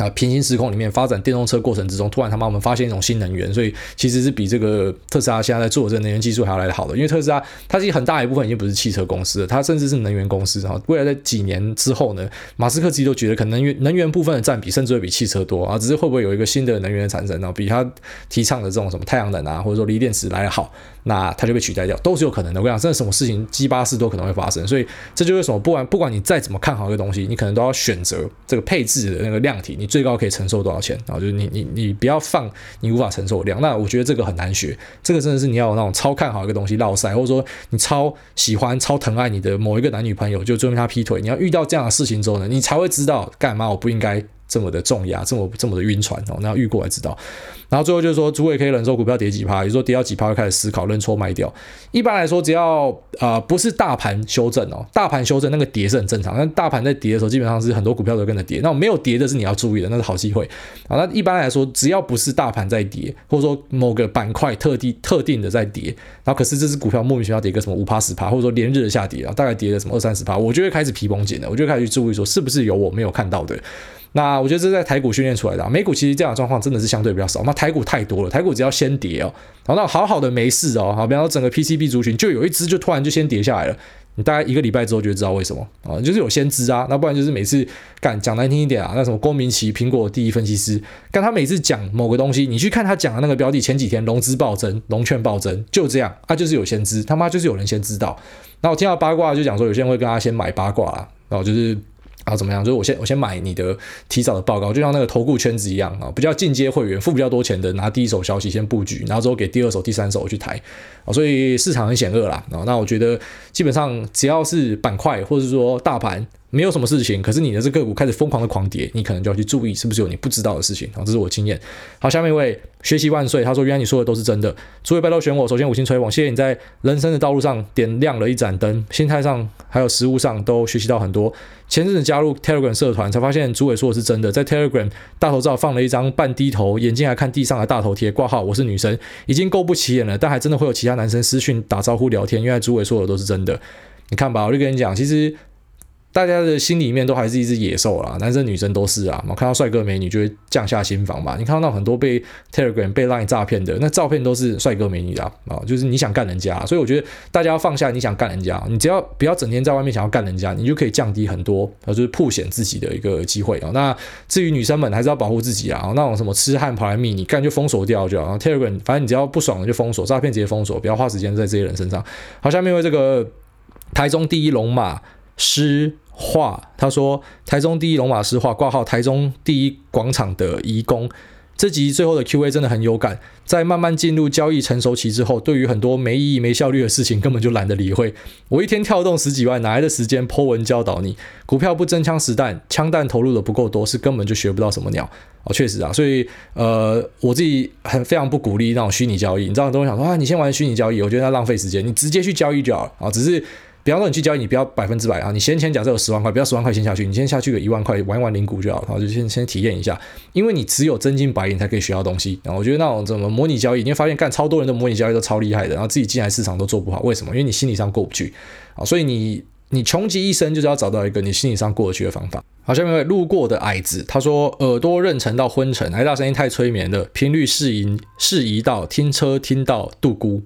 啊，平行时空里面发展电动车过程之中，突然他妈我们发现一种新能源，所以其实是比这个特斯拉现在在做的这个能源技术还要来得好的。因为特斯拉它其实很大一部分已经不是汽车公司了，它甚至是能源公司哈。未来在几年之后呢，马斯克自己都觉得可能能源能源部分的占比甚至会比汽车多啊，只是会不会有一个新的能源的产生呢？比他提倡的这种什么太阳能啊，或者说锂电池来得好，那它就被取代掉，都是有可能的。我跟你讲，真的什么事情鸡巴事都可能会发生，所以这就是什么，不管不管你再怎么看好一个东西，你可能都要选择这个配置的那个量体，你最高可以承受多。少钱啊？就是你你你不要放你无法承受的量。那我觉得这个很难学，这个真的是你要有那种超看好一个东西落赛，或者说你超喜欢、超疼爱你的某一个男女朋友，就最后他劈腿。你要遇到这样的事情之后呢，你才会知道干嘛我不应该这么的重压，这么这么的晕船哦。那要遇过来知道。然后最后就是说，主委可以忍受股票跌几趴，也就是说跌到几趴就开始思考认错卖掉。一般来说，只要呃不是大盘修正哦，大盘修正那个跌是很正常。但大盘在跌的时候，基本上是很多股票都跟着跌。那没有跌的是你要注意的，那是好机会啊。那一般来说，只要不是大盘在跌，或者说某个板块特地特定的在跌，然后可是这只股票莫名其妙跌个什么五趴十趴，或者说连日的下跌啊，大概跌了什么二三十趴，我就会开始皮绷紧了，我就开始去注意说是不是有我没有看到的。那我觉得这是在台股训练出来的，啊，美股其实这样的状况真的是相对比较少。那台股太多了，台股只要先跌哦，好那好好的没事哦，好，比方说整个 PCB 族群就有一只就突然就先跌下来了，你大概一个礼拜之后就知道为什么啊，就是有先知啊，那不然就是每次干讲难听一点啊，那什么郭明奇苹果第一分析师，干他每次讲某个东西，你去看他讲的那个标的，前几天融资暴增，融券暴增，就这样，他就是有先知，他妈就是有人先知道。那我听到八卦就讲说，有些人会跟他先买八卦啊，然后就是。然后怎么样？就是我先我先买你的提早的报告，就像那个投顾圈子一样啊，比较进阶会员付比较多钱的，拿第一手消息先布局，然后之后给第二手、第三手去抬啊，所以市场很险恶啦啊。那我觉得基本上只要是板块或者说大盘。没有什么事情，可是你的这个股开始疯狂的狂跌，你可能就要去注意是不是有你不知道的事情好，这是我经验。好，下面一位学习万岁，他说原来你说的都是真的，诸位拜托选我，首先五星吹捧，谢谢你在人生的道路上点亮了一盏灯，心态上还有实物上都学习到很多。前阵子加入 Telegram 社团，才发现诸位说的是真的，在 Telegram 大头照放了一张半低头，眼睛还看地上的大头贴，挂号我是女生，已经够不起眼了，但还真的会有其他男生私讯打招呼聊天，原来诸位说的都是真的。你看吧，我就跟你讲，其实。大家的心里面都还是一只野兽啦，男生女生都是啊。看到帅哥美女就会降下心防吧。你看到很多被 Telegram 被 Line 诈骗的，那照片都是帅哥美女啊，啊，就是你想干人家。所以我觉得大家要放下你想干人家，你只要不要整天在外面想要干人家，你就可以降低很多，啊就是曝险自己的一个机会啊。那至于女生们还是要保护自己啊，那种什么痴汉跑来密你干就封锁掉就好。Telegram 反正你只要不爽了就封锁，诈骗直接封锁，不要花时间在这些人身上。好，下面为这个台中第一龙马。师画，他说台中第一龙马诗画挂号，台中第一广场的移工。这集最后的 Q&A 真的很有感，在慢慢进入交易成熟期之后，对于很多没意义、没效率的事情，根本就懒得理会。我一天跳动十几万，哪来的时间 Po 文教导你？股票不真枪实弹，枪弹投入的不够多，是根本就学不到什么鸟哦。确实啊，所以呃，我自己很非常不鼓励那种虚拟交易。你知道很多人想说啊，你先玩虚拟交易，我觉得它浪费时间，你直接去交易就好了啊。只是。比方说你去交易，你不要百分之百啊，你先前假设有十万块，不要十万块先下去，你先下去个一万块玩一玩零股就好，然后就先先体验一下，因为你只有真金白银才可以学到东西。然后我觉得那种怎么模拟交易，你会发现干超多人的模拟交易都超厉害的，然后自己进来市场都做不好，为什么？因为你心理上过不去啊，所以你你穷极一生就是要找到一个你心理上过得去的方法。好，下面一位路过的矮子，他说耳朵妊娠到昏沉，癌大声音太催眠了，频率适宜适宜到听车听到度孤。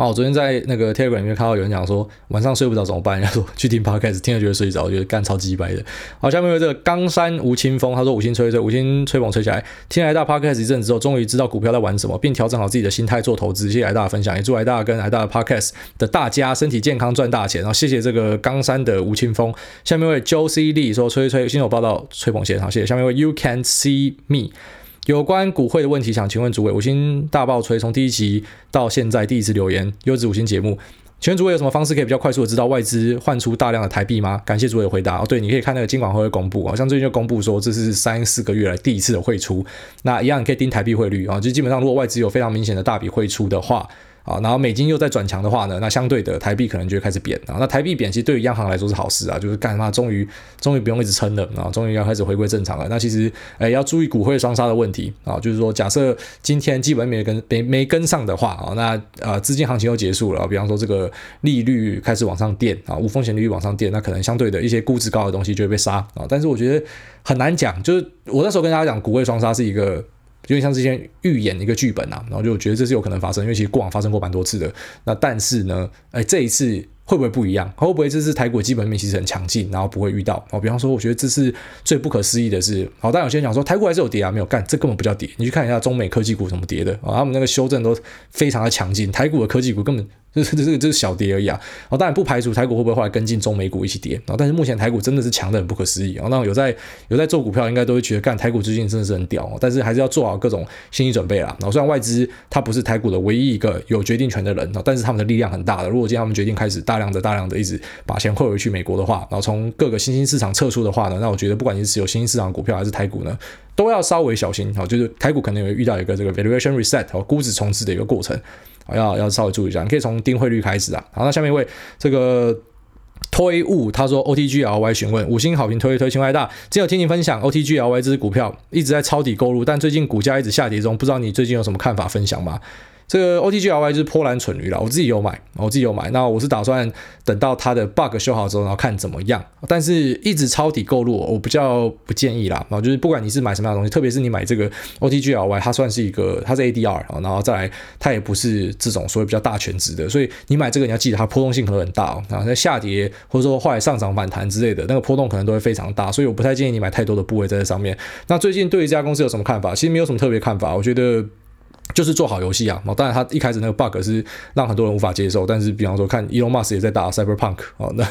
啊，我昨天在那个 Telegram 里面看到有人讲说晚上睡不着怎么办？[laughs] 人家说去听 Podcast，听了觉得睡着，我觉得干超鸡掰的。好，下面有这个冈山吴清风，他说五星吹吹，五星吹捧吹起来。听来大 Podcast 一阵子之后，终于知道股票在玩什么，并调整好自己的心态做投资。谢谢来大的分享，也祝来大跟来大的 Podcast 的大家身体健康赚大钱。然后谢谢这个冈山的吴清风。下面为 Joe C Lee 说吹吹新手报道吹捧谢谢，好谢谢。下面为 You Can See Me。有关股汇的问题，想请问主委，五星大爆锤从第一集到现在第一次留言，优质五星节目。请问主委有什么方式可以比较快速的知道外资换出大量的台币吗？感谢主委的回答。哦，对，你可以看那个金管会公布，好像最近就公布说这是三四个月来第一次的汇出。那一样你可以盯台币汇率啊，就基本上如果外资有非常明显的大笔汇出的话。啊，然后美金又在转强的话呢，那相对的台币可能就会开始贬啊。那台币贬其实对于央行来说是好事啊，就是干嘛终于终于不用一直撑了啊，终于要开始回归正常了。那其实诶要注意股汇双杀的问题啊，就是说假设今天基本没跟没没跟上的话啊，那呃资金行情又结束了，比方说这个利率开始往上垫啊，无风险利率往上垫，那可能相对的一些估值高的东西就会被杀啊。但是我觉得很难讲，就是我那时候跟大家讲股汇双杀是一个。有点像之前预演一个剧本啊，然后就觉得这是有可能发生，因为其实过往发生过蛮多次的。那但是呢，哎，这一次会不会不一样？会不会这次台股基本面其实很强劲，然后不会遇到？哦，比方说，我觉得这是最不可思议的是，好，但有些人讲说台股还是有跌啊，没有干，这根本不叫跌。你去看一下中美科技股怎么跌的啊，他们那个修正都非常的强劲，台股的科技股根本。这这这个就是小跌而已啊！哦，当然不排除台股会不会后来跟进中美股一起跌啊，哦，但是目前台股真的是强得很不可思议啊！那有在有在做股票，应该都会觉得，干台股最近真的是很屌，哦，但是还是要做好各种心理准备啦。然后虽然外资它不是台股的唯一一个有决定权的人，但是他们的力量很大的。如果今天他们决定开始大量的大量的一直把钱汇回去美国的话，然后从各个新兴市场撤出的话呢，那我觉得不管你是持有新兴市场股票还是台股呢，都要稍微小心哦。就是台股可能会遇到一个这个 valuation reset 哦，估值重置的一个过程。要要稍微注意一下，你可以从盯汇率开始啊。好，那下面一位这个推物他说 OTGLY 询问五星好评推一推，亲爱大，只有听你分享 OTGLY 这支股票一直在抄底购入，但最近股价一直下跌中，不知道你最近有什么看法分享吗？这个 OTGLY 就是波兰蠢驴了，我自己有买，我自己有买。那我是打算等到它的 bug 修好之后，然后看怎么样。但是一直抄底购入，我比较不建议啦。然后就是不管你是买什么样的东西，特别是你买这个 OTGLY，它算是一个，它是 ADR，然后再来它也不是这种所谓比较大全值的，所以你买这个你要记得它波动性可能很大哦。然后在下跌或者说后来上涨反弹之类的，那个波动可能都会非常大，所以我不太建议你买太多的部位在这上面。那最近对于这家公司有什么看法？其实没有什么特别看法，我觉得。就是做好游戏啊，当然他一开始那个 bug 是让很多人无法接受，但是比方说看 Elon Musk 也在打 Cyberpunk 哦，那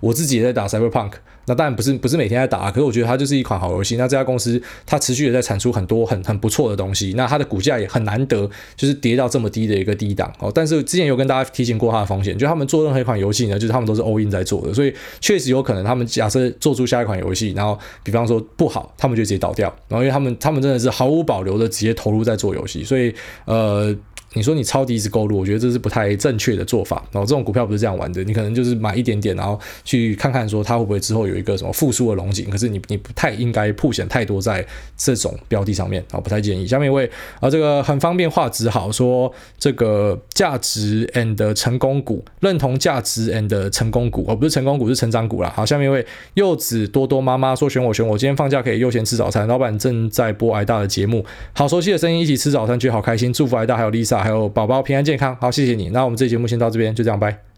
我自己也在打 Cyberpunk。那当然不是不是每天在打啊，可是我觉得它就是一款好游戏。那这家公司它持续的在产出很多很很不错的东西。那它的股价也很难得，就是跌到这么低的一个低档哦。但是之前有跟大家提醒过它的风险，就他们做任何一款游戏呢，就是他们都是 all in 在做的，所以确实有可能他们假设做出下一款游戏，然后比方说不好，他们就直接倒掉。然后因为他们他们真的是毫无保留的直接投入在做游戏，所以呃。你说你抄底一直购入，我觉得这是不太正确的做法。然后这种股票不是这样玩的，你可能就是买一点点，然后去看看说它会不会之后有一个什么复苏的龙井。可是你你不太应该铺显太多在这种标的上面啊，不太建议。下面一位啊，这个很方便画质好说这个价值 and 成功股，认同价值 and 成功股哦，不是成功股是成长股啦。好，下面一位柚子多多妈妈说选我选我，今天放假可以悠闲吃早餐，老板正在播挨大的节目，好熟悉的声音，一起吃早餐觉得好开心，祝福挨大还有 Lisa。还有宝宝平安健康，好，谢谢你。那我们这节目先到这边，就这样，拜。